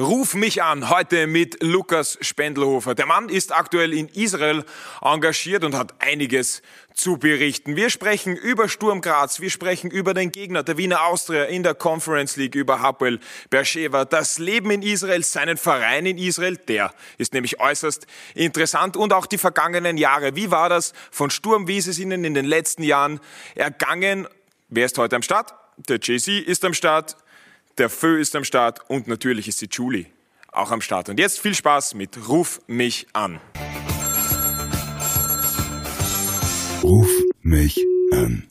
Ruf mich an, heute mit Lukas Spendelhofer. Der Mann ist aktuell in Israel engagiert und hat einiges zu berichten. Wir sprechen über Sturm Graz, wir sprechen über den Gegner der Wiener Austria in der Conference League, über Hapoel Beersheba, das Leben in Israel, seinen Verein in Israel, der ist nämlich äußerst interessant und auch die vergangenen Jahre. Wie war das von Sturm, wie ist es Ihnen in den letzten Jahren ergangen? Wer ist heute am Start? Der JC ist am Start. Der Fö ist am Start und natürlich ist die Julie auch am Start. Und jetzt viel Spaß mit Ruf mich an. Ruf mich an.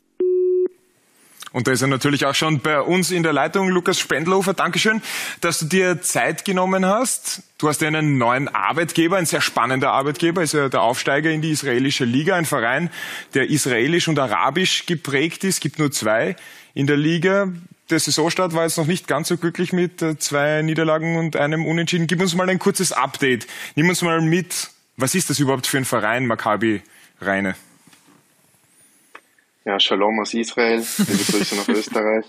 Und da ist er natürlich auch schon bei uns in der Leitung, Lukas Spendlofer. Dankeschön, dass du dir Zeit genommen hast. Du hast ja einen neuen Arbeitgeber, ein sehr spannender Arbeitgeber, ist ja der Aufsteiger in die israelische Liga, ein Verein, der israelisch und arabisch geprägt ist. Es gibt nur zwei in der Liga der Saisonstart war jetzt noch nicht ganz so glücklich mit äh, zwei Niederlagen und einem Unentschieden. Gib uns mal ein kurzes Update. Nimm uns mal mit. Was ist das überhaupt für ein Verein, Maccabi Reine? Ja, Shalom aus Israel. Liebe Grüße nach Österreich.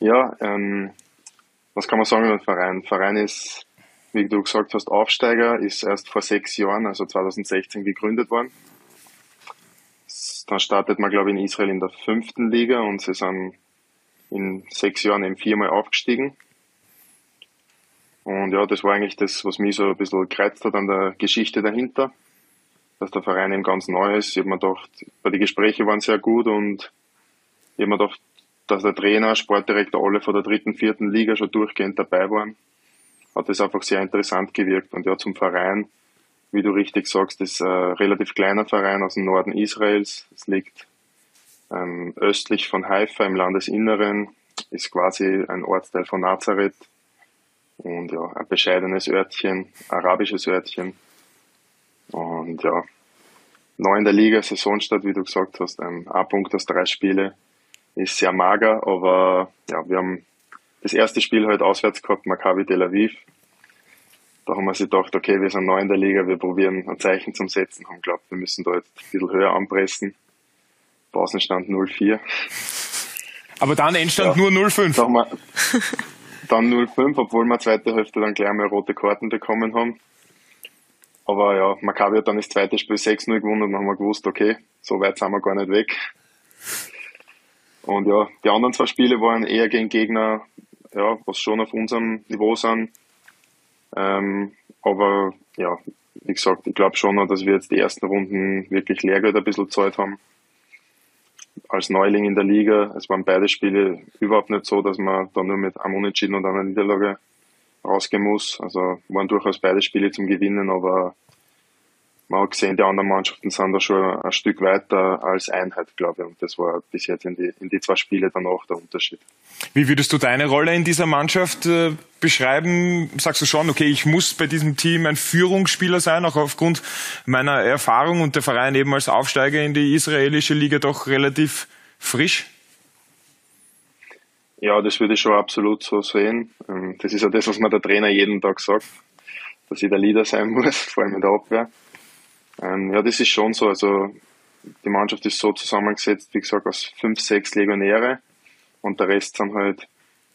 Ja, ähm, was kann man sagen über den Verein? Der Verein ist, wie du gesagt hast, Aufsteiger, ist erst vor sechs Jahren, also 2016, gegründet worden. Dann startet man, glaube ich, in Israel in der fünften Liga und sie sind in sechs Jahren eben viermal aufgestiegen. Und ja, das war eigentlich das, was mich so ein bisschen gereizt hat an der Geschichte dahinter, dass der Verein eben ganz neu ist. Ich habe mir gedacht, weil die Gespräche waren sehr gut und ich habe mir gedacht, dass der Trainer, Sportdirektor alle von der dritten, vierten Liga schon durchgehend dabei waren, hat das einfach sehr interessant gewirkt. Und ja, zum Verein, wie du richtig sagst, ist ein relativ kleiner Verein aus dem Norden Israels. Es liegt ähm, östlich von Haifa im Landesinneren, ist quasi ein Ortsteil von Nazareth und ja, ein bescheidenes Örtchen, arabisches Örtchen. Und ja, neu in der Liga, Saisonstart, wie du gesagt hast, ein A-Punkt aus drei Spiele, ist sehr mager, aber ja, wir haben das erste Spiel halt auswärts gehabt, Maccabi Tel Aviv. Da haben wir sich gedacht, okay, wir sind neu in der Liga, wir probieren ein Zeichen zum Setzen, haben glaubt, wir müssen da jetzt ein bisschen höher anpressen. Pausenstand 0-4. Aber dann Endstand ja. nur 0-5. Dann 0-5, obwohl wir zweite Hälfte dann gleich mal rote Karten bekommen haben. Aber ja, Maccabi hat dann das zweite Spiel 6-0 gewonnen und dann haben wir gewusst, okay, so weit sind wir gar nicht weg. Und ja, die anderen zwei Spiele waren eher gegen Gegner, ja, was schon auf unserem Niveau sind. Ähm, aber ja, wie gesagt, ich glaube schon, dass wir jetzt die ersten Runden wirklich Lehrgeld ein bisschen Zeit haben als Neuling in der Liga. Es waren beide Spiele überhaupt nicht so, dass man da nur mit einem Unentschieden und einer Niederlage rausgehen muss. Also waren durchaus beide Spiele zum Gewinnen, aber man hat gesehen, die anderen Mannschaften sind da schon ein Stück weiter als Einheit, glaube ich. Und das war bis jetzt in die, in die zwei Spiele dann auch der Unterschied. Wie würdest du deine Rolle in dieser Mannschaft äh, beschreiben? Sagst du schon, okay, ich muss bei diesem Team ein Führungsspieler sein, auch aufgrund meiner Erfahrung und der Verein eben als Aufsteiger in die israelische Liga doch relativ frisch? Ja, das würde ich schon absolut so sehen. Ähm, das ist ja das, was mir der Trainer jeden Tag sagt, dass ich der Leader sein muss, vor allem in der Abwehr. Ähm, ja, das ist schon so. Also die Mannschaft ist so zusammengesetzt, wie gesagt, aus fünf, sechs Legionäre und der Rest sind halt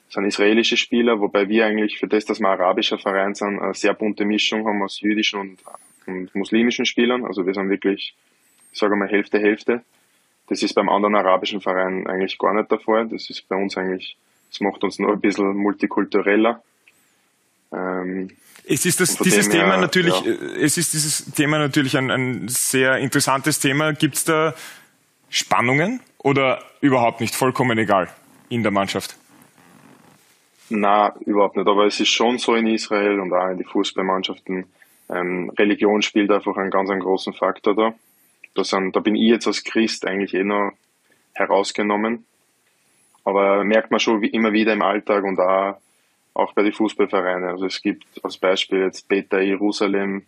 sind israelische Spieler, wobei wir eigentlich für das, dass wir arabischer Verein sind, eine sehr bunte Mischung haben aus jüdischen und, und muslimischen Spielern. Also wir sind wirklich, ich sage mal, Hälfte, Hälfte. Das ist beim anderen arabischen Verein eigentlich gar nicht der Fall. Das ist bei uns eigentlich, das macht uns nur ein bisschen multikultureller. Ähm, es ist das, dieses her, Thema natürlich, ja. Äh, es ist dieses Thema natürlich ein, ein sehr interessantes Thema. Gibt es da Spannungen oder überhaupt nicht? Vollkommen egal in der Mannschaft? Na, überhaupt nicht. Aber es ist schon so in Israel und auch in den Fußballmannschaften. Ähm, Religion spielt einfach einen ganz einen großen Faktor da. Da, sind, da bin ich jetzt als Christ eigentlich eh noch herausgenommen. Aber merkt man schon wie immer wieder im Alltag und auch auch bei den Fußballvereinen. Also es gibt als Beispiel jetzt Beta Jerusalem,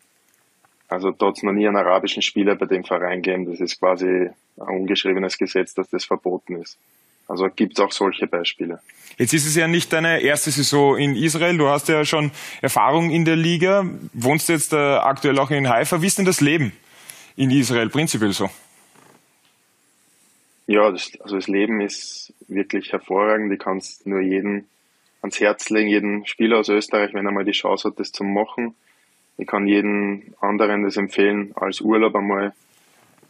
also dort es noch nie einen arabischen Spieler bei dem Verein gegeben. Das ist quasi ein ungeschriebenes Gesetz, dass das verboten ist. Also gibt es auch solche Beispiele. Jetzt ist es ja nicht deine erste Saison in Israel. Du hast ja schon Erfahrung in der Liga, wohnst jetzt äh, aktuell auch in Haifa. Wie ist denn das Leben in Israel prinzipiell so? Ja, das, also das Leben ist wirklich hervorragend. Ich kann es nur jedem ans Herz legen, jeden Spieler aus Österreich, wenn er mal die Chance hat, das zu machen. Ich kann jeden anderen das empfehlen, als Urlaub einmal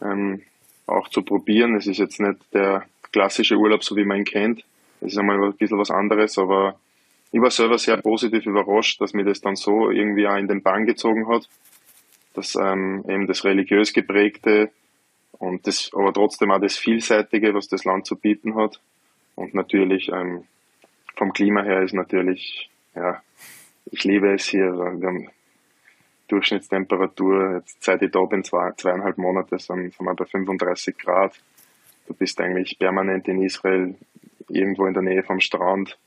ähm, auch zu probieren. Es ist jetzt nicht der klassische Urlaub, so wie man ihn kennt. Es ist einmal ein bisschen was anderes, aber ich war selber sehr positiv überrascht, dass mir das dann so irgendwie auch in den Bann gezogen hat, dass ähm, eben das religiös geprägte und das, aber trotzdem auch das Vielseitige, was das Land zu bieten hat. Und natürlich ähm, vom Klima her ist natürlich, ja, ich liebe es hier. Wir haben Durchschnittstemperatur, jetzt seit ich da bin, zwei, zweieinhalb Monate, sind, wir bei 35 Grad. Du bist eigentlich permanent in Israel, irgendwo in der Nähe vom Strand.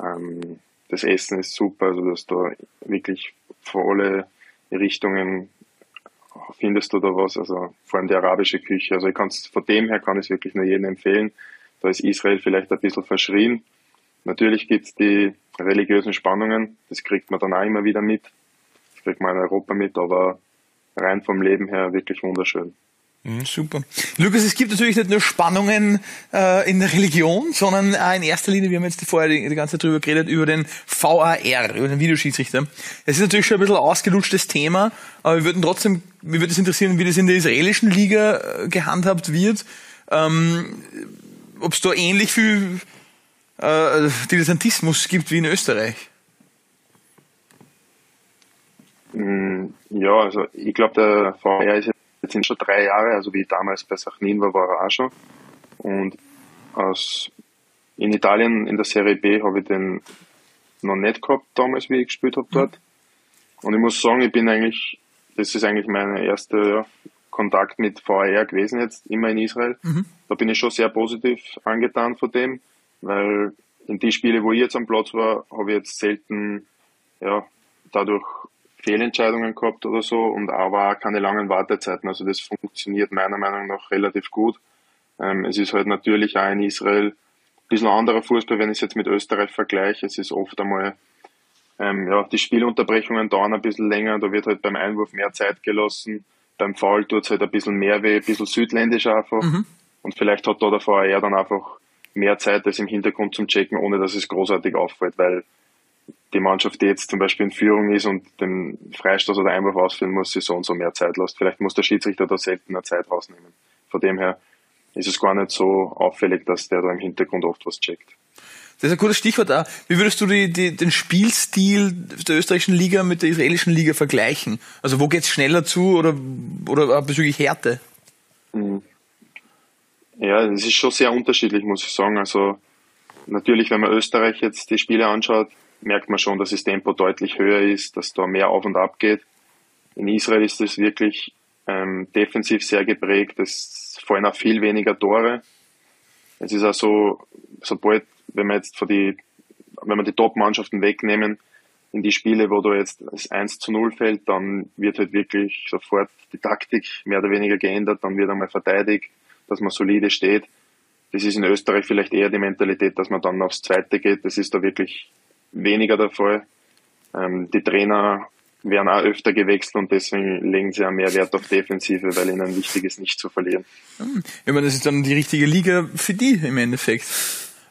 Ähm, das Essen ist super, also dass da wirklich vor alle Richtungen findest du da was, also vor allem die arabische Küche. Also ich kann von dem her kann ich es wirklich nur jedem empfehlen. Da ist Israel vielleicht ein bisschen verschrien. Natürlich gibt es die religiösen Spannungen, das kriegt man dann auch immer wieder mit. Das kriegt man in Europa mit, aber rein vom Leben her wirklich wunderschön. Mhm, super. Lukas, es gibt natürlich nicht nur Spannungen äh, in der Religion, sondern auch in erster Linie, wir haben jetzt vorher die, die ganze Zeit drüber geredet, über den VAR, über den Videoschiedsrichter. Es ist natürlich schon ein bisschen ausgelutschtes Thema, aber wir würden trotzdem, mir würde es interessieren, wie das in der israelischen Liga äh, gehandhabt wird. Ähm, Ob es da ähnlich viel äh, Dilettantismus gibt wie in Österreich. Mm, ja, also ich glaube, der VR ist jetzt sind schon drei Jahre, also wie ich damals bei Sachin war, war er auch schon. Und aus, in Italien in der Serie B habe ich den noch nicht gehabt damals, wie ich gespielt habe dort. Und ich muss sagen, ich bin eigentlich, das ist eigentlich mein erster ja, Kontakt mit VR gewesen jetzt, immer in Israel. Mhm. Da bin ich schon sehr positiv angetan von dem, weil in die Spiele, wo ich jetzt am Platz war, habe ich jetzt selten ja, dadurch Fehlentscheidungen gehabt oder so und aber auch keine langen Wartezeiten. Also das funktioniert meiner Meinung nach relativ gut. Ähm, es ist halt natürlich auch in Israel ein bisschen anderer Fußball, wenn ich es jetzt mit Österreich vergleiche. Es ist oft einmal, ähm, ja, die Spielunterbrechungen dauern ein bisschen länger, da wird halt beim Einwurf mehr Zeit gelassen. Beim Foul tut es halt ein bisschen mehr weh, ein bisschen südländisch einfach. Mhm. Und vielleicht hat da der VR dann einfach mehr Zeit, das im Hintergrund zum Checken, ohne dass es großartig auffällt, weil die Mannschaft, die jetzt zum Beispiel in Führung ist und den Freistoß oder Einwurf ausführen muss, sich so und so mehr Zeit lässt. Vielleicht muss der Schiedsrichter da seltener Zeit rausnehmen. Von dem her ist es gar nicht so auffällig, dass der da im Hintergrund oft was checkt. Das ist ein gutes Stichwort da. Wie würdest du die, die, den Spielstil der österreichischen Liga mit der israelischen Liga vergleichen? Also wo geht's schneller zu oder, oder bezüglich Härte? Mhm. Ja, es ist schon sehr unterschiedlich, muss ich sagen. Also natürlich, wenn man Österreich jetzt die Spiele anschaut, merkt man schon, dass das Tempo deutlich höher ist, dass da mehr auf und ab geht. In Israel ist es wirklich ähm, defensiv sehr geprägt. Es fallen auch viel weniger Tore. Es ist auch so, sobald, wenn man jetzt von die, wenn man die Top-Mannschaften wegnehmen, in die Spiele, wo da jetzt das 1 zu 0 fällt, dann wird halt wirklich sofort die Taktik mehr oder weniger geändert, dann wird einmal verteidigt, dass man solide steht. Das ist in Österreich vielleicht eher die Mentalität, dass man dann aufs Zweite geht. Das ist da wirklich weniger der Fall. Ähm, die Trainer werden auch öfter gewechselt und deswegen legen sie auch mehr Wert auf Defensive, weil ihnen wichtig ist, nicht zu verlieren. Hm. Ich meine, das ist dann die richtige Liga für die im Endeffekt.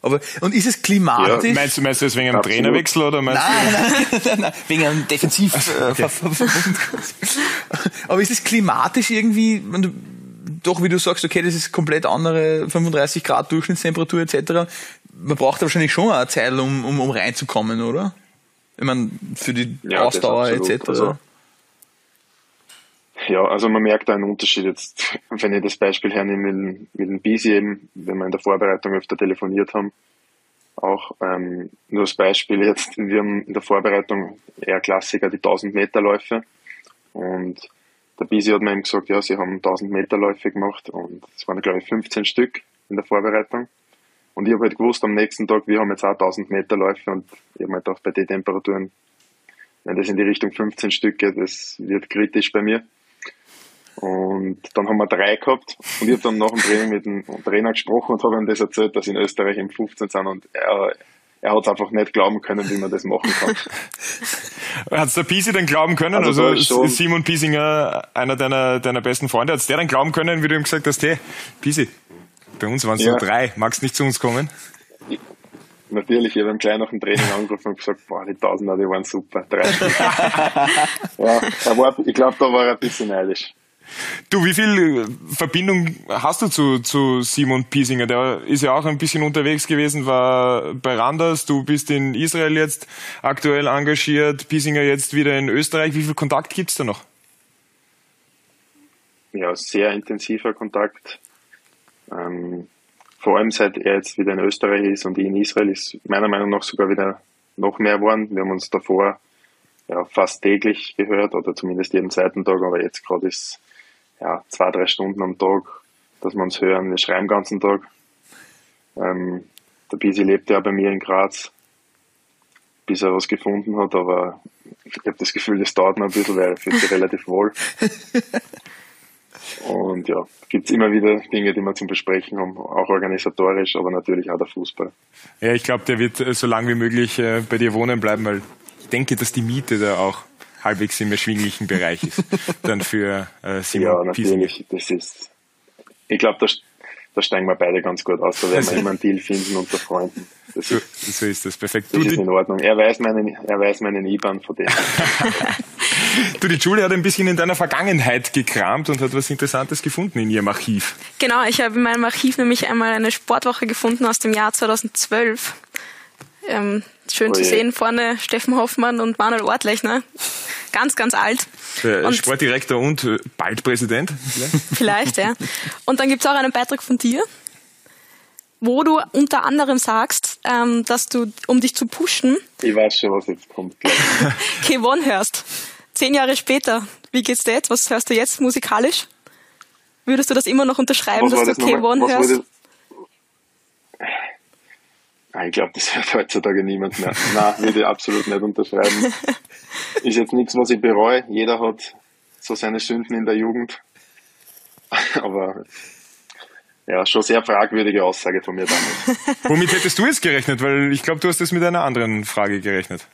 Aber, und ist es klimatisch? Ja, meinst du, meinst du das wegen einem Absolut. Trainerwechsel oder meinst nein, nein, nein, nein, nein, wegen einem Defensiv. Okay. Aber ist es klimatisch irgendwie, wenn du, doch wie du sagst, okay, das ist komplett andere 35 Grad Durchschnittstemperatur etc man braucht wahrscheinlich schon eine Zeit, um, um, um reinzukommen, oder? Ich meine, für die ja, Ausdauer etc. Also, ja, also man merkt einen Unterschied jetzt, wenn ich das Beispiel hernehme mit, mit dem Bisi eben, wenn wir in der Vorbereitung öfter telefoniert haben, auch ähm, nur das Beispiel jetzt, wir haben in der Vorbereitung eher Klassiker die 1000 Meter Läufe und der Bisi hat mir eben gesagt, ja, sie haben 1000 Meter Läufe gemacht und es waren glaube ich 15 Stück in der Vorbereitung und ich habe halt gewusst, am nächsten Tag, wir haben jetzt auch 1000 Meter Läufe und ich habe mir gedacht, bei den Temperaturen, wenn das in die Richtung 15 Stück geht, das wird kritisch bei mir. Und dann haben wir drei gehabt und ich habe dann nach dem Training mit dem Trainer gesprochen und habe ihm das erzählt, dass in Österreich im 15 sind und er, er hat es einfach nicht glauben können, wie man das machen kann. hat es der Pisi dann glauben können? Also, also Simon Piesinger, einer deiner, deiner besten Freunde, hat es der dann glauben können, wie du ihm gesagt hast, hey, Pisi, bei uns waren es ja. nur drei. Magst du nicht zu uns kommen? natürlich, ich habe ihm gleich nach dem Training angerufen und gesagt, boah, die Tausender, die waren super. Drei ja, er war, ich glaube, da war er ein bisschen neidisch. Du, wie viel Verbindung hast du zu, zu Simon Piesinger? Der ist ja auch ein bisschen unterwegs gewesen, war bei Randers. Du bist in Israel jetzt aktuell engagiert, Piesinger jetzt wieder in Österreich. Wie viel Kontakt gibt's da noch? Ja, sehr intensiver Kontakt. Ähm, vor allem seit er jetzt wieder in Österreich ist und ich in Israel ist meiner Meinung nach sogar wieder noch mehr geworden. Wir haben uns davor ja, fast täglich gehört oder zumindest jeden zweiten Tag, aber jetzt gerade ist ja, zwei, drei Stunden am Tag, dass wir uns hören. Wir schreiben den ganzen Tag. Ähm, der Bisi lebt ja bei mir in Graz, bis er was gefunden hat, aber ich habe das Gefühl, das dauert noch ein bisschen, weil er fühlt sich relativ wohl. Und ja, gibt es immer wieder Dinge, die wir zum Besprechen haben, auch organisatorisch, aber natürlich auch der Fußball. Ja, ich glaube, der wird so lange wie möglich äh, bei dir wohnen bleiben, weil ich denke, dass die Miete da auch halbwegs im erschwinglichen Bereich ist. Dann für äh, Simon Ja, natürlich. Das ist, ich glaube, da, da steigen wir beide ganz gut aus. Da werden wir immer einen Deal finden unter Freunden. Das so, ist, so ist das perfekt. Das du, ist in Ordnung. Er weiß meinen, er weiß meinen IBAN von dem. du, die Julie hat ein bisschen in deiner Vergangenheit gekramt und hat was Interessantes gefunden in ihrem Archiv. Genau, ich habe in meinem Archiv nämlich einmal eine Sportwoche gefunden aus dem Jahr 2012. Ähm, schön oh zu sehen, vorne Steffen Hoffmann und Manuel Ortlechner. Ganz, ganz alt. Und Sportdirektor und äh, bald Präsident. Vielleicht, ja. Und dann gibt's auch einen Beitrag von dir, wo du unter anderem sagst, ähm, dass du, um dich zu pushen... Ich weiß schon, was jetzt kommt. K1 hörst. Zehn Jahre später. Wie geht's dir jetzt? Was hörst du jetzt musikalisch? Würdest du das immer noch unterschreiben, was dass du K1 hörst? Ich glaube, das hört heutzutage niemand mehr. Nein, würde ich absolut nicht unterschreiben. Ist jetzt nichts, was ich bereue. Jeder hat so seine Sünden in der Jugend. Aber ja, schon sehr fragwürdige Aussage von mir damals. Womit hättest du jetzt gerechnet? Weil ich glaube, du hast das mit einer anderen Frage gerechnet.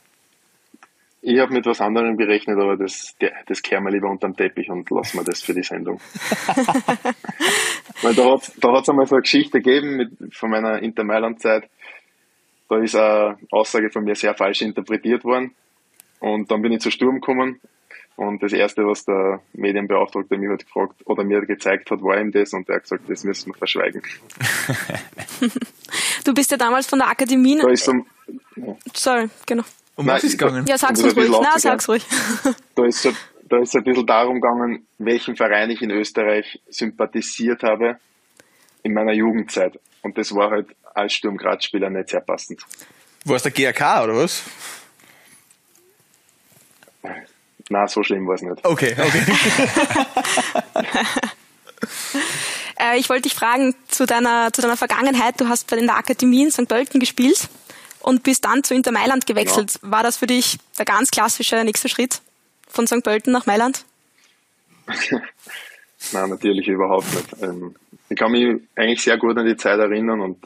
Ich habe mit was anderem gerechnet, aber das, das kehren wir lieber unterm Teppich und lassen wir das für die Sendung. Weil da hat da hat's einmal so eine Geschichte gegeben mit, von meiner Inter Mailand Zeit da ist eine Aussage von mir sehr falsch interpretiert worden. Und dann bin ich zu Sturm gekommen. Und das erste, was der Medienbeauftragte mir hat gefragt oder mir gezeigt hat, war ihm das und er hat gesagt, das müssen wir verschweigen. du bist ja damals von der Akademie. Da ist so, ja. Sorry, genau. Um was ist gegangen? Ja, sag's uns ruhig. Na, sag's ruhig. Da ist so, da ist ein bisschen darum gegangen, welchen Verein ich in Österreich sympathisiert habe in meiner Jugendzeit. Und das war halt als Sturm Spieler nicht sehr passend. War es der GRK oder was? Na, so schlimm war es nicht. Okay, okay. äh, ich wollte dich fragen zu deiner, zu deiner Vergangenheit. Du hast in der Akademie in St. Pölten gespielt und bist dann zu Inter Mailand gewechselt. Ja. War das für dich der ganz klassische nächste Schritt von St. Pölten nach Mailand? Nein, natürlich überhaupt nicht. Ähm, ich kann mich eigentlich sehr gut an die Zeit erinnern und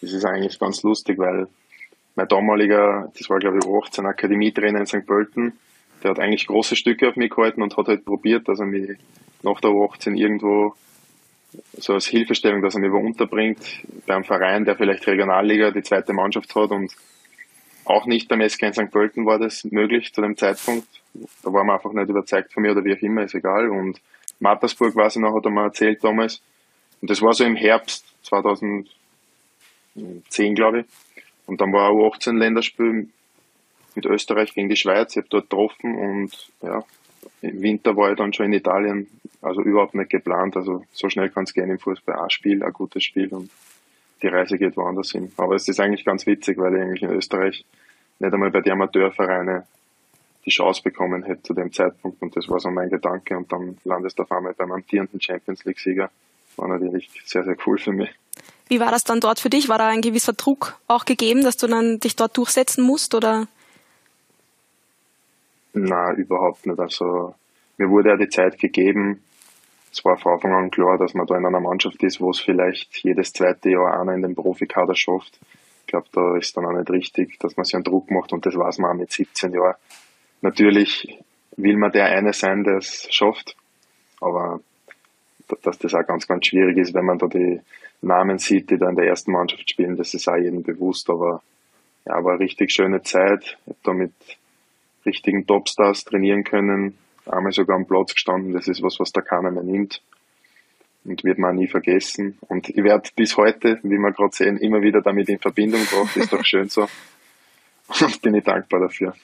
das ist eigentlich ganz lustig, weil mein damaliger, das war glaube ich 18 Akademietrainer in St. Pölten, der hat eigentlich große Stücke auf mich gehalten und hat halt probiert, dass er mich nach der 18 irgendwo so als Hilfestellung, dass er mich wo unterbringt, beim Verein, der vielleicht Regionalliga, die zweite Mannschaft hat und auch nicht beim SK in St. Pölten war das möglich zu dem Zeitpunkt. Da war man einfach nicht überzeugt von mir oder wie auch immer, ist egal. Und Mattersburg, weiß ich noch, hat er mal erzählt damals. Und das war so im Herbst 2000, 10, glaube ich. Und dann war auch 18 Länderspiel mit Österreich gegen die Schweiz. Ich habe dort getroffen und ja, im Winter war ich dann schon in Italien, also überhaupt nicht geplant. Also so schnell kann es gehen im Fußball. Ein Spiel, ein gutes Spiel und die Reise geht woanders hin. Aber es ist eigentlich ganz witzig, weil ich eigentlich in Österreich nicht einmal bei den Amateurvereinen die Chance bekommen hätte zu dem Zeitpunkt und das war so mein Gedanke und dann landest du auf einmal beim amtierenden Champions League Sieger. War natürlich sehr, sehr cool für mich. Wie war das dann dort für dich? War da ein gewisser Druck auch gegeben, dass du dann dich dort durchsetzen musst oder? Na, überhaupt nicht. Also mir wurde ja die Zeit gegeben. Es war von Anfang an klar, dass man da in einer Mannschaft ist, wo es vielleicht jedes zweite Jahr einer in den Profikader schafft. Ich glaube, da ist dann auch nicht richtig, dass man sich einen Druck macht und das weiß man auch mit 17 Jahren. Natürlich will man der eine sein, der es schafft, aber dass das auch ganz, ganz schwierig ist, wenn man da die Namen sieht, die da in der ersten Mannschaft spielen, das ist auch jedem bewusst, aber ja, war eine richtig schöne Zeit. Ich habe da mit richtigen Topstars trainieren können, einmal sogar am Platz gestanden. Das ist was, was da keiner mehr nimmt und wird man nie vergessen. Und ich werde bis heute, wie wir gerade sehen, immer wieder damit in Verbindung gebracht. Ist doch schön so. Und bin ich dankbar dafür.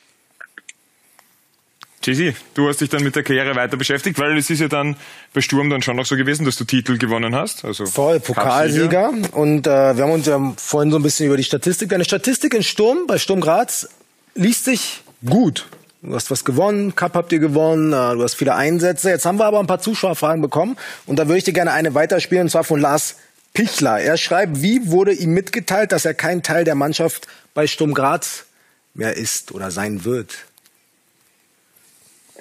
Jay-Z, du hast dich dann mit der Karriere weiter beschäftigt, weil es ist ja dann bei Sturm dann schon noch so gewesen, dass du Titel gewonnen hast. Also Voll, Pokalsieger. Und äh, wir haben uns ja vorhin so ein bisschen über die Statistik. Deine Statistik in Sturm, bei Sturm Graz, liest sich gut. Du hast was gewonnen, Cup habt ihr gewonnen, äh, du hast viele Einsätze. Jetzt haben wir aber ein paar Zuschauerfragen bekommen und da würde ich dir gerne eine weiterspielen, und zwar von Lars Pichler. Er schreibt, wie wurde ihm mitgeteilt, dass er kein Teil der Mannschaft bei Sturm Graz mehr ist oder sein wird?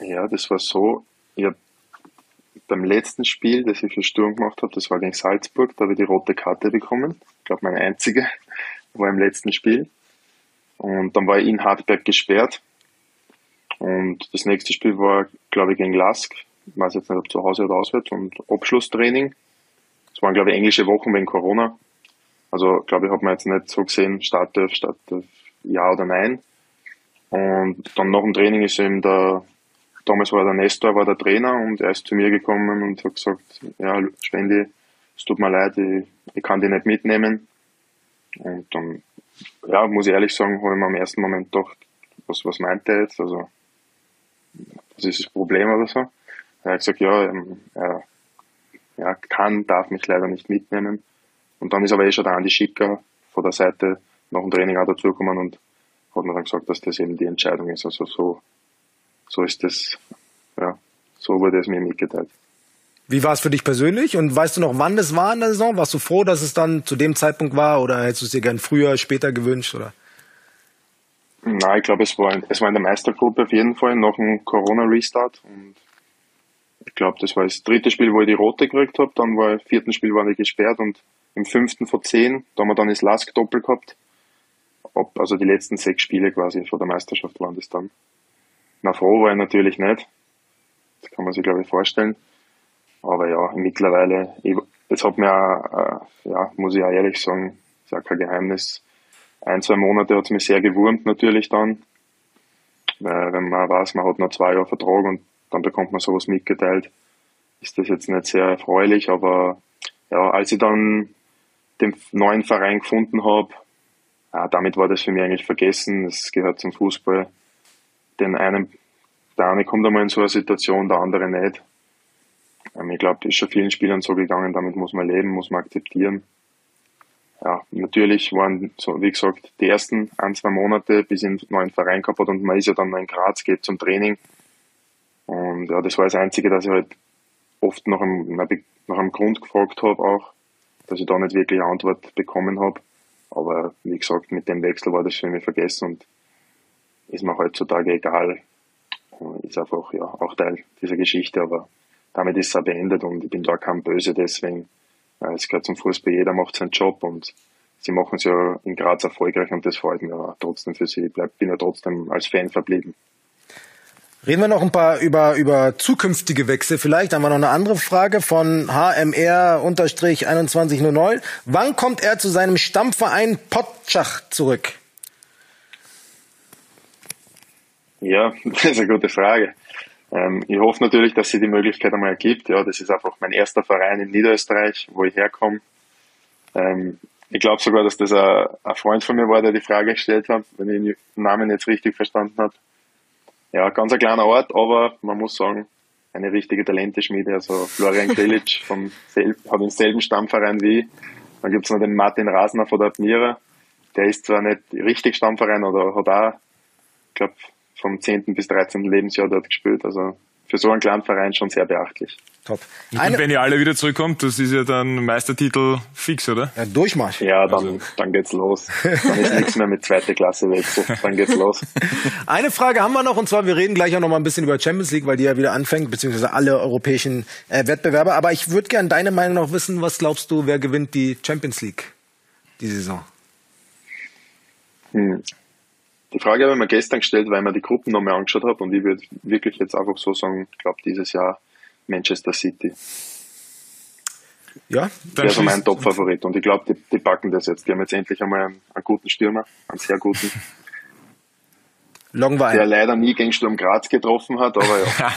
Ja, das war so. Ich hab beim letzten Spiel, das ich für Sturm gemacht habe, das war gegen Salzburg, da habe ich die rote Karte bekommen. Ich glaube, meine einzige war im letzten Spiel. Und dann war ich in Hartberg gesperrt. Und das nächste Spiel war, glaube ich, gegen Lask. Ich weiß jetzt nicht, ob zu Hause oder auswärts. Und Abschlusstraining. Es waren, glaube ich, englische Wochen wegen Corona. Also, glaube ich, hat man jetzt nicht so gesehen, Startelf, Startelf, ja oder nein. Und dann nach dem Training ist eben der, damals war der Nestor, war der Trainer und er ist zu mir gekommen und hat gesagt, ja, Spendi, es tut mir leid, ich, ich kann dich nicht mitnehmen. Und dann, ja, muss ich ehrlich sagen, habe ich mir im ersten Moment gedacht, was, was meint er jetzt? Also, was ist das Problem oder so? Er hat gesagt, ja, ähm, er, er kann, darf mich leider nicht mitnehmen. Und dann ist aber eh schon der Andi Schicker von der Seite nach dem Training auch dazugekommen und hat mir dann gesagt, dass das eben die Entscheidung ist. Also so, so ist das, ja, so wurde es mir mitgeteilt. Wie war es für dich persönlich und weißt du noch, wann das war in der Saison? Warst du froh, dass es dann zu dem Zeitpunkt war oder hättest du es dir gern früher, später gewünscht? Oder? Nein, ich glaube, es war, es war in der Meistergruppe auf jeden Fall nach dem Corona-Restart. Und ich glaube, das war das dritte Spiel, wo ich die rote gekriegt habe. Dann war im vierten Spiel war ich gesperrt und im fünften von zehn, da haben wir dann das Lask doppelt gehabt. Ob, also die letzten sechs Spiele quasi vor der Meisterschaft waren das dann. Na, froh war ich natürlich nicht. Das kann man sich, glaube ich, vorstellen. Aber ja, mittlerweile, das hat mir auch, äh, ja, muss ich auch ehrlich sagen, ist auch kein Geheimnis. Ein, zwei Monate hat es mich sehr gewurmt natürlich dann. Weil wenn man weiß, man hat noch zwei Jahre Vertrag und dann bekommt man sowas mitgeteilt, ist das jetzt nicht sehr erfreulich, aber ja, als ich dann den neuen Verein gefunden habe, ja, damit war das für mich eigentlich vergessen. Es gehört zum Fußball. Den einen, der eine kommt einmal in so eine Situation, der andere nicht. Ähm, ich glaube, das ist schon vielen Spielern so gegangen, damit muss man leben, muss man akzeptieren. Ja, natürlich waren, so wie gesagt, die ersten ein, zwei Monate, bis ich einen neuen Verein gehabt hat und man ist ja dann in Graz, geht zum Training. Und ja, das war das Einzige, dass ich halt oft nach einem, nach einem Grund gefragt habe auch, dass ich da nicht wirklich eine Antwort bekommen habe. Aber wie gesagt, mit dem Wechsel war das für mich vergessen und ist mir heutzutage egal. Ist einfach ja auch Teil dieser Geschichte, aber damit ist es beendet und ich bin da kein Böse deswegen. Es gehört zum Fußball, jeder macht seinen Job und sie machen es ja in Graz erfolgreich und das freut mich auch trotzdem für sie. Ich bleib, bin ja trotzdem als Fan verblieben. Reden wir noch ein paar über, über zukünftige Wechsel vielleicht. Haben wir noch eine andere Frage von HMR-2109. Wann kommt er zu seinem Stammverein Potschach zurück? Ja, das ist eine gute Frage. Ähm, ich hoffe natürlich, dass sie die Möglichkeit einmal ergibt. Ja, das ist einfach mein erster Verein in Niederösterreich, wo ich herkomme. Ähm, ich glaube sogar, dass das ein, ein, Freund von mir war, der die Frage gestellt hat, wenn ich den Namen jetzt richtig verstanden habe. Ja, ganz ein kleiner Ort, aber man muss sagen, eine richtige Talenteschmiede. Also Florian Krilic vom hat denselben Stammverein wie ich. Dann gibt's noch den Martin Rasner von der Admira. Der ist zwar nicht richtig Stammverein oder hat auch, ich glaube, vom 10. bis 13. Lebensjahr dort gespielt. Also für so einen kleinen Verein schon sehr beachtlich. Top. Und wenn ihr alle wieder zurückkommt, das ist ja dann Meistertitel fix, oder? Ja, Durchmarsch. Ja, dann, also. dann geht's los. Dann ist nichts mehr mit zweiter Klasse wechsel. Dann geht's los. Eine Frage haben wir noch, und zwar, wir reden gleich auch noch mal ein bisschen über Champions League, weil die ja wieder anfängt, beziehungsweise alle europäischen äh, Wettbewerbe. Aber ich würde gerne deine Meinung noch wissen, was glaubst du, wer gewinnt die Champions League die Saison? Hm. Die Frage habe ich mir gestern gestellt, weil ich mir die Gruppen nochmal angeschaut habe und ich würde wirklich jetzt einfach so sagen, ich glaube dieses Jahr Manchester City. Ja, der ist mein Top-Favorit. Und ich glaube, die, die packen das jetzt. Die haben jetzt endlich einmal einen, einen guten Stürmer, einen sehr guten. Loggen wir ein. Der leider nie gegen Sturm Graz getroffen hat, aber ja,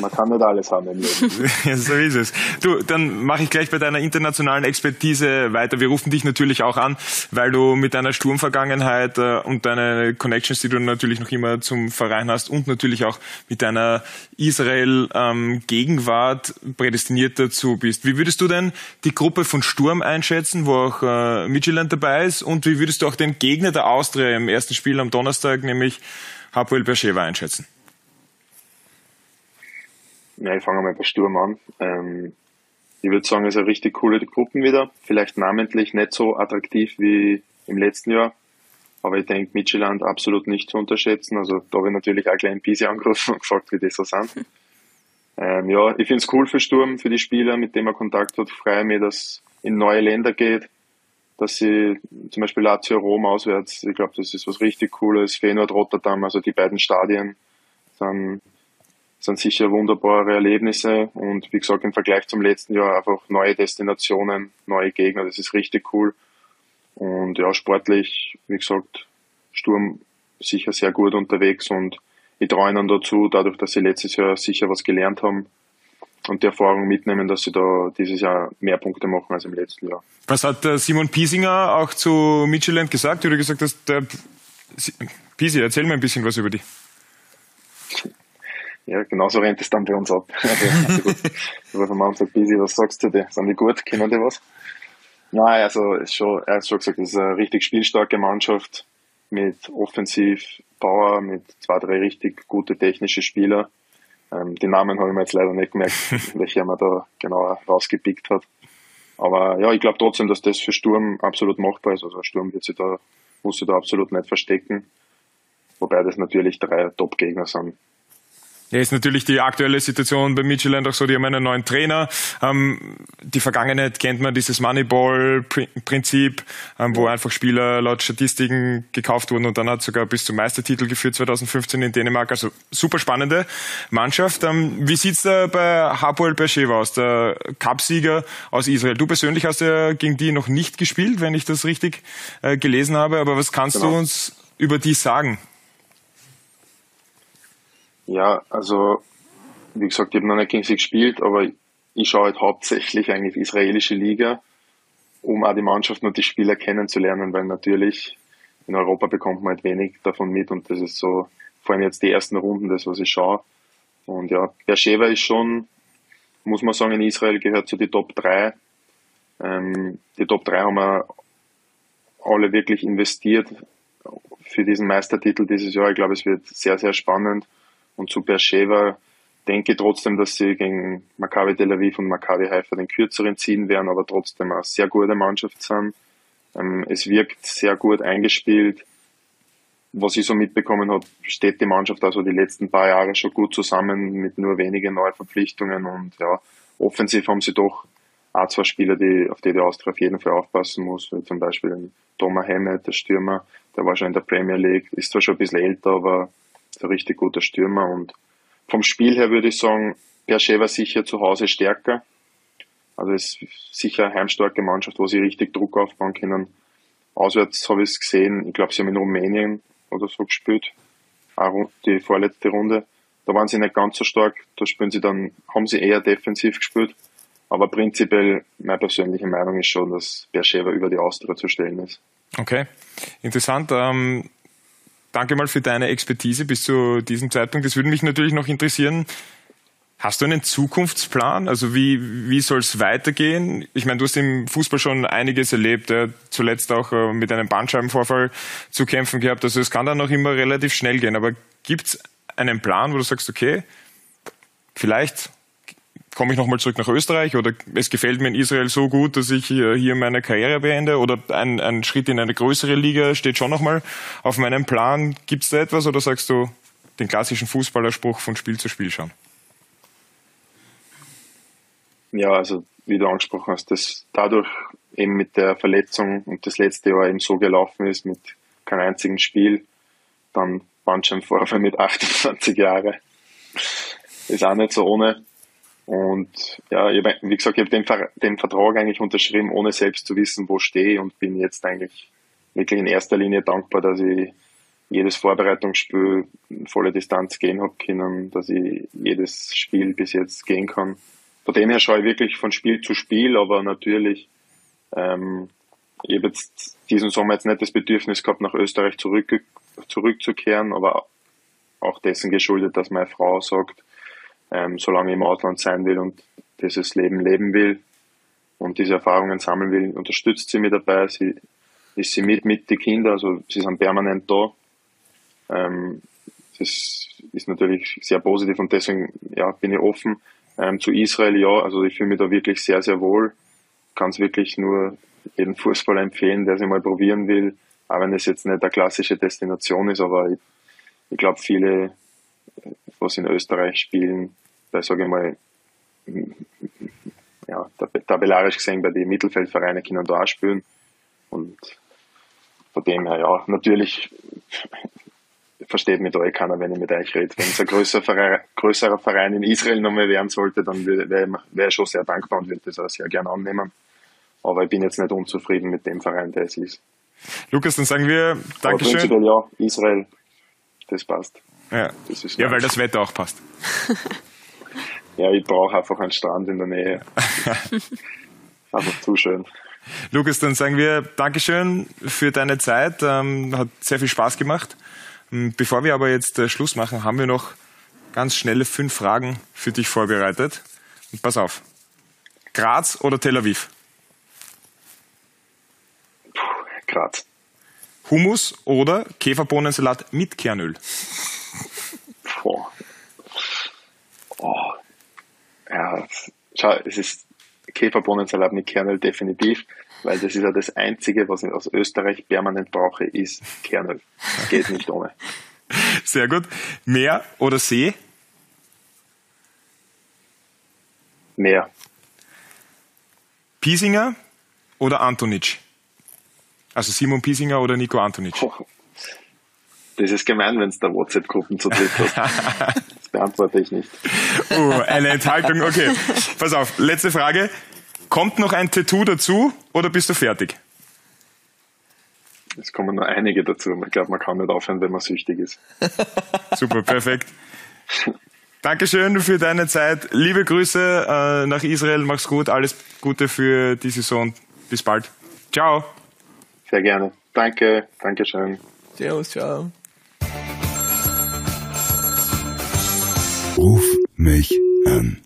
man kann nicht alles haben im Leben. Ja, so ist es. Du, dann mache ich gleich bei deiner internationalen Expertise weiter. Wir rufen dich natürlich auch an, weil du mit deiner Sturmvergangenheit äh, und deine Connections, die du natürlich noch immer zum Verein hast und natürlich auch mit deiner Israel-Gegenwart ähm, prädestiniert dazu bist. Wie würdest du denn die Gruppe von Sturm einschätzen, wo auch äh, Midtjylland dabei ist? Und wie würdest du auch den Gegner der Austria im ersten Spiel am Donnerstag, nämlich nämlich Hapoel Beersheba einschätzen? Ja, ich fange mal bei Sturm an. Ähm, ich würde sagen, es ist eine richtig coole Gruppen wieder. Vielleicht namentlich nicht so attraktiv wie im letzten Jahr. Aber ich denke, Midtjylland absolut nicht zu unterschätzen. Also da habe ich natürlich auch gleich ein Pisi angerufen und gefragt, wie die so sind. Ähm, ja, ich finde es cool für Sturm, für die Spieler, mit denen man Kontakt hat. Freue mich, dass es in neue Länder geht dass sie zum Beispiel Lazio Rom auswärts, ich glaube, das ist was richtig Cooles. Feyenoord Rotterdam, also die beiden Stadien sind, sind sicher wunderbare Erlebnisse und wie gesagt, im Vergleich zum letzten Jahr einfach neue Destinationen, neue Gegner, das ist richtig cool. Und ja, sportlich, wie gesagt, Sturm sicher sehr gut unterwegs und ich traue ihnen dazu, dadurch, dass sie letztes Jahr sicher was gelernt haben, und die Erfahrung mitnehmen, dass sie da dieses Jahr mehr Punkte machen als im letzten Jahr. Was hat Simon Piesinger auch zu Midtjylland gesagt? Du hast gesagt, dass der Piesi, erzähl mir ein bisschen was über die. Ja, genauso rennt es dann bei uns ab. Aber vom Anfang Piesi, was sagst du dir? Sind die gut? Kennen die was? Nein, also ist schon, er hat schon gesagt, das ist eine richtig spielstarke Mannschaft mit offensiv Power, mit zwei, drei richtig gute technische Spieler ähm, die Namen habe ich mir jetzt leider nicht gemerkt, welche man da genau rausgepickt hat. Aber ja, ich glaube trotzdem, dass das für Sturm absolut machbar ist. Also Sturm wird sich da, muss sich da absolut nicht verstecken. Wobei das natürlich drei Top-Gegner sind. Ja, ist natürlich die aktuelle Situation bei Midtjylland auch so, die haben einen neuen Trainer. Ähm, die Vergangenheit kennt man dieses Moneyball-Prinzip, ähm, wo einfach Spieler laut Statistiken gekauft wurden und dann hat sogar bis zum Meistertitel geführt 2015 in Dänemark. Also super spannende Mannschaft. Ähm, wie sieht's da bei Hapoel Beersheva aus, der Cupsieger aus Israel? Du persönlich hast ja gegen die noch nicht gespielt, wenn ich das richtig äh, gelesen habe. Aber was kannst genau. du uns über die sagen? Ja, also wie gesagt, ich habe noch nicht gegen sie gespielt, aber ich schaue halt hauptsächlich eigentlich israelische Liga, um auch die Mannschaft und die Spieler kennenzulernen, weil natürlich in Europa bekommt man halt wenig davon mit und das ist so, vor allem jetzt die ersten Runden, das, was ich schaue. Und ja, Beersheba ist schon, muss man sagen, in Israel gehört zu die Top 3. Ähm, die Top 3 haben wir alle wirklich investiert für diesen Meistertitel dieses Jahr. Ich glaube, es wird sehr, sehr spannend. Und zu Beersheba denke trotzdem, dass sie gegen Maccabi Tel Aviv und Maccabi Haifa den kürzeren ziehen werden, aber trotzdem eine sehr gute Mannschaft sind. Ähm, es wirkt sehr gut eingespielt. Was ich so mitbekommen habe, steht die Mannschaft also die letzten paar Jahre schon gut zusammen mit nur wenigen Neuverpflichtungen und ja, offensiv haben sie doch auch zwei Spieler, die, auf die der Austria auf jeden Fall aufpassen muss, wie zum Beispiel Thomas Hammett, der Stürmer, der war schon in der Premier League, ist zwar schon ein bisschen älter, aber ist ein richtig guter Stürmer und vom Spiel her würde ich sagen, Beersheba sicher zu Hause stärker. Also ist sicher eine heimstarke Mannschaft, wo sie richtig Druck aufbauen können. Auswärts habe ich es gesehen, ich glaube, sie haben in Rumänien oder so gespielt, auch die vorletzte Runde. Da waren sie nicht ganz so stark, da spielen sie dann, haben sie eher defensiv gespielt. Aber prinzipiell, meine persönliche Meinung ist schon, dass Beersheba über die Austria zu stellen ist. Okay, interessant. Ähm, danke mal für deine Expertise bis zu diesem Zeitpunkt. Das würde mich natürlich noch interessieren. Hast du einen Zukunftsplan? Also wie, wie soll es weitergehen? Ich meine, du hast im Fußball schon einiges erlebt, ja, zuletzt auch äh, mit einem Bandscheibenvorfall zu kämpfen gehabt. Also es kann dann noch immer relativ schnell gehen. Aber gibt es einen Plan, wo du sagst, okay, vielleicht komme ich nochmal zurück nach Österreich oder es gefällt mir in Israel so gut, dass ich hier meine Karriere beende oder ein, ein Schritt in eine größere Liga steht schon nochmal auf meinem Plan. Gibt es da etwas oder sagst du den klassischen Fußballerspruch von Spiel zu Spiel schauen? Ja, also wie du angesprochen hast, dass dadurch eben mit der Verletzung und das letzte Jahr eben so gelaufen ist mit keinem einzigen Spiel, dann Bandscheibenvorfall mit 28 Jahren, ist auch nicht so ohne. Und ja, wie gesagt, ich habe den, den Vertrag eigentlich unterschrieben, ohne selbst zu wissen, wo stehe und bin jetzt eigentlich wirklich in erster Linie dankbar, dass ich jedes Vorbereitungsspiel volle Distanz gehen habe können, dass ich jedes Spiel bis jetzt gehen kann. Von dem her schaue ich wirklich von Spiel zu Spiel, aber natürlich, ähm, ich habe jetzt diesen Sommer jetzt nicht das Bedürfnis gehabt, nach Österreich zurück, zurückzukehren, aber auch dessen geschuldet, dass meine Frau sagt, ähm, solange ich im Ausland sein will und dieses Leben leben will und diese Erfahrungen sammeln will, unterstützt sie mich dabei. Sie ist sie mit, mit die Kinder, also sie sind permanent da. Ähm, das ist natürlich sehr positiv und deswegen ja, bin ich offen. Ähm, zu Israel, ja, also ich fühle mich da wirklich sehr, sehr wohl. Kann es wirklich nur jeden Fußballer empfehlen, der sich mal probieren will, auch wenn es jetzt nicht eine klassische Destination ist, aber ich, ich glaube, viele, was in Österreich spielen, da sage ich mal, ja, tabellarisch gesehen bei den Mittelfeldvereinen können da auch spielen. Und von dem her, ja, natürlich versteht mich da eh keiner, wenn ich mit euch rede. Wenn es ein größerer Verein, größerer Verein in Israel nochmal werden sollte, dann wäre wär ich schon sehr dankbar und würde das auch sehr gerne annehmen. Aber ich bin jetzt nicht unzufrieden mit dem Verein, der es ist. Lukas, dann sagen wir Dankeschön. Aber ja, Israel, das passt. Ja, das ja weil das Wetter auch passt. ja, ich brauche einfach einen Strand in der Nähe. einfach zu schön. Lukas, dann sagen wir Dankeschön für deine Zeit. Ähm, hat sehr viel Spaß gemacht. Ähm, bevor wir aber jetzt äh, Schluss machen, haben wir noch ganz schnelle fünf Fragen für dich vorbereitet. Und pass auf. Graz oder Tel Aviv? Puh, Graz. Hummus oder Käferbohnensalat mit Kernöl? Boah. Oh. Ja, schau, es ist Käferbohnensalat mit Kernöl definitiv, weil das ist ja das Einzige, was ich aus Österreich permanent brauche, ist Kernöl. Geht nicht ohne. Sehr gut. Meer oder See? Meer. Piesinger oder Antonic? Also Simon Piesinger oder Nico Antonic? Das ist gemein, wenn es da WhatsApp-Gruppen zu dritt hat. Beantworte ich nicht. Oh, eine Enthaltung. Okay, pass auf. Letzte Frage. Kommt noch ein Tattoo dazu oder bist du fertig? Es kommen nur einige dazu. Ich glaube, man kann nicht aufhören, wenn man süchtig ist. Super, perfekt. Dankeschön für deine Zeit. Liebe Grüße äh, nach Israel. Mach's gut. Alles Gute für die Saison. Bis bald. Ciao. Sehr gerne. Danke. Dankeschön. Servus, ciao. Ruf mich an.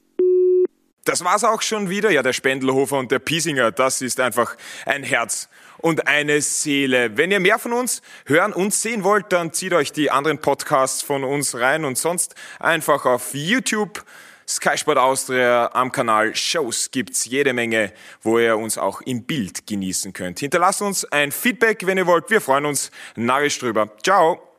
Das war's auch schon wieder. Ja, der Spendelhofer und der Piesinger, das ist einfach ein Herz und eine Seele. Wenn ihr mehr von uns hören und sehen wollt, dann zieht euch die anderen Podcasts von uns rein und sonst einfach auf YouTube. Sky Sport Austria am Kanal Shows gibt's jede Menge, wo ihr uns auch im Bild genießen könnt. Hinterlasst uns ein Feedback, wenn ihr wollt. Wir freuen uns narrisch drüber. Ciao!